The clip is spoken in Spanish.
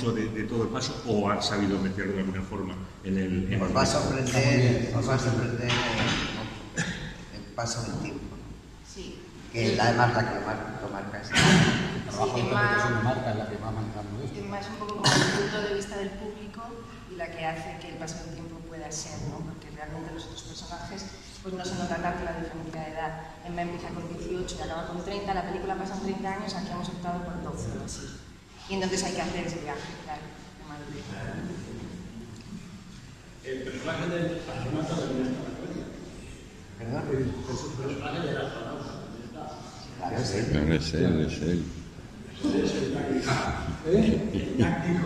mucho de, de todo el paso o ha sabido meterlo de alguna forma en el... En Os el- va a sorprender, os va a sorprender el, el paso del tiempo, Sí. que es además la que lo marca. Lo marca es- El trabajo Sí, interpretación de marca es la que va manejando esto. Emma es un poco como el punto de vista del público y la que hace que el paso del tiempo pueda ser, ¿no? Porque realmente los otros personajes pues no se nota tanto la diferencia de edad. Emma empieza con 18 y acaba con 30, la película pasa en 30 años, aquí hemos optado por 12 o así. Y entonces hay que hacer ese viaje, claro, de madurez. El personaje del astronaut también está en la comedia. ¿Verdad? El personaje del astronauta también está. Claro, sí. Claro, es él, es él. Es el táctico. ¿Eh? El táctico